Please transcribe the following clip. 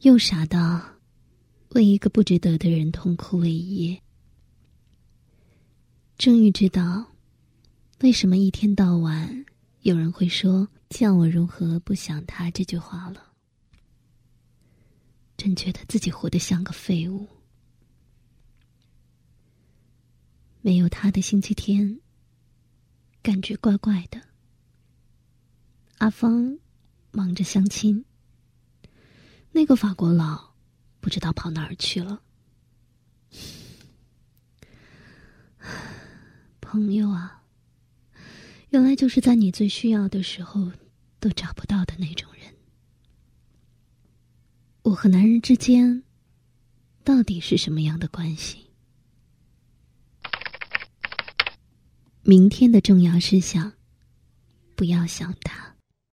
又傻到为一个不值得的人痛哭了一夜。终于知道，为什么一天到晚有人会说“叫我如何不想他”这句话了。真觉得自己活得像个废物。没有他的星期天，感觉怪怪的。阿芳忙着相亲，那个法国佬不知道跑哪儿去了。朋友啊，原来就是在你最需要的时候都找不到的那种人。我和男人之间到底是什么样的关系？明天的重要事项，不要想他。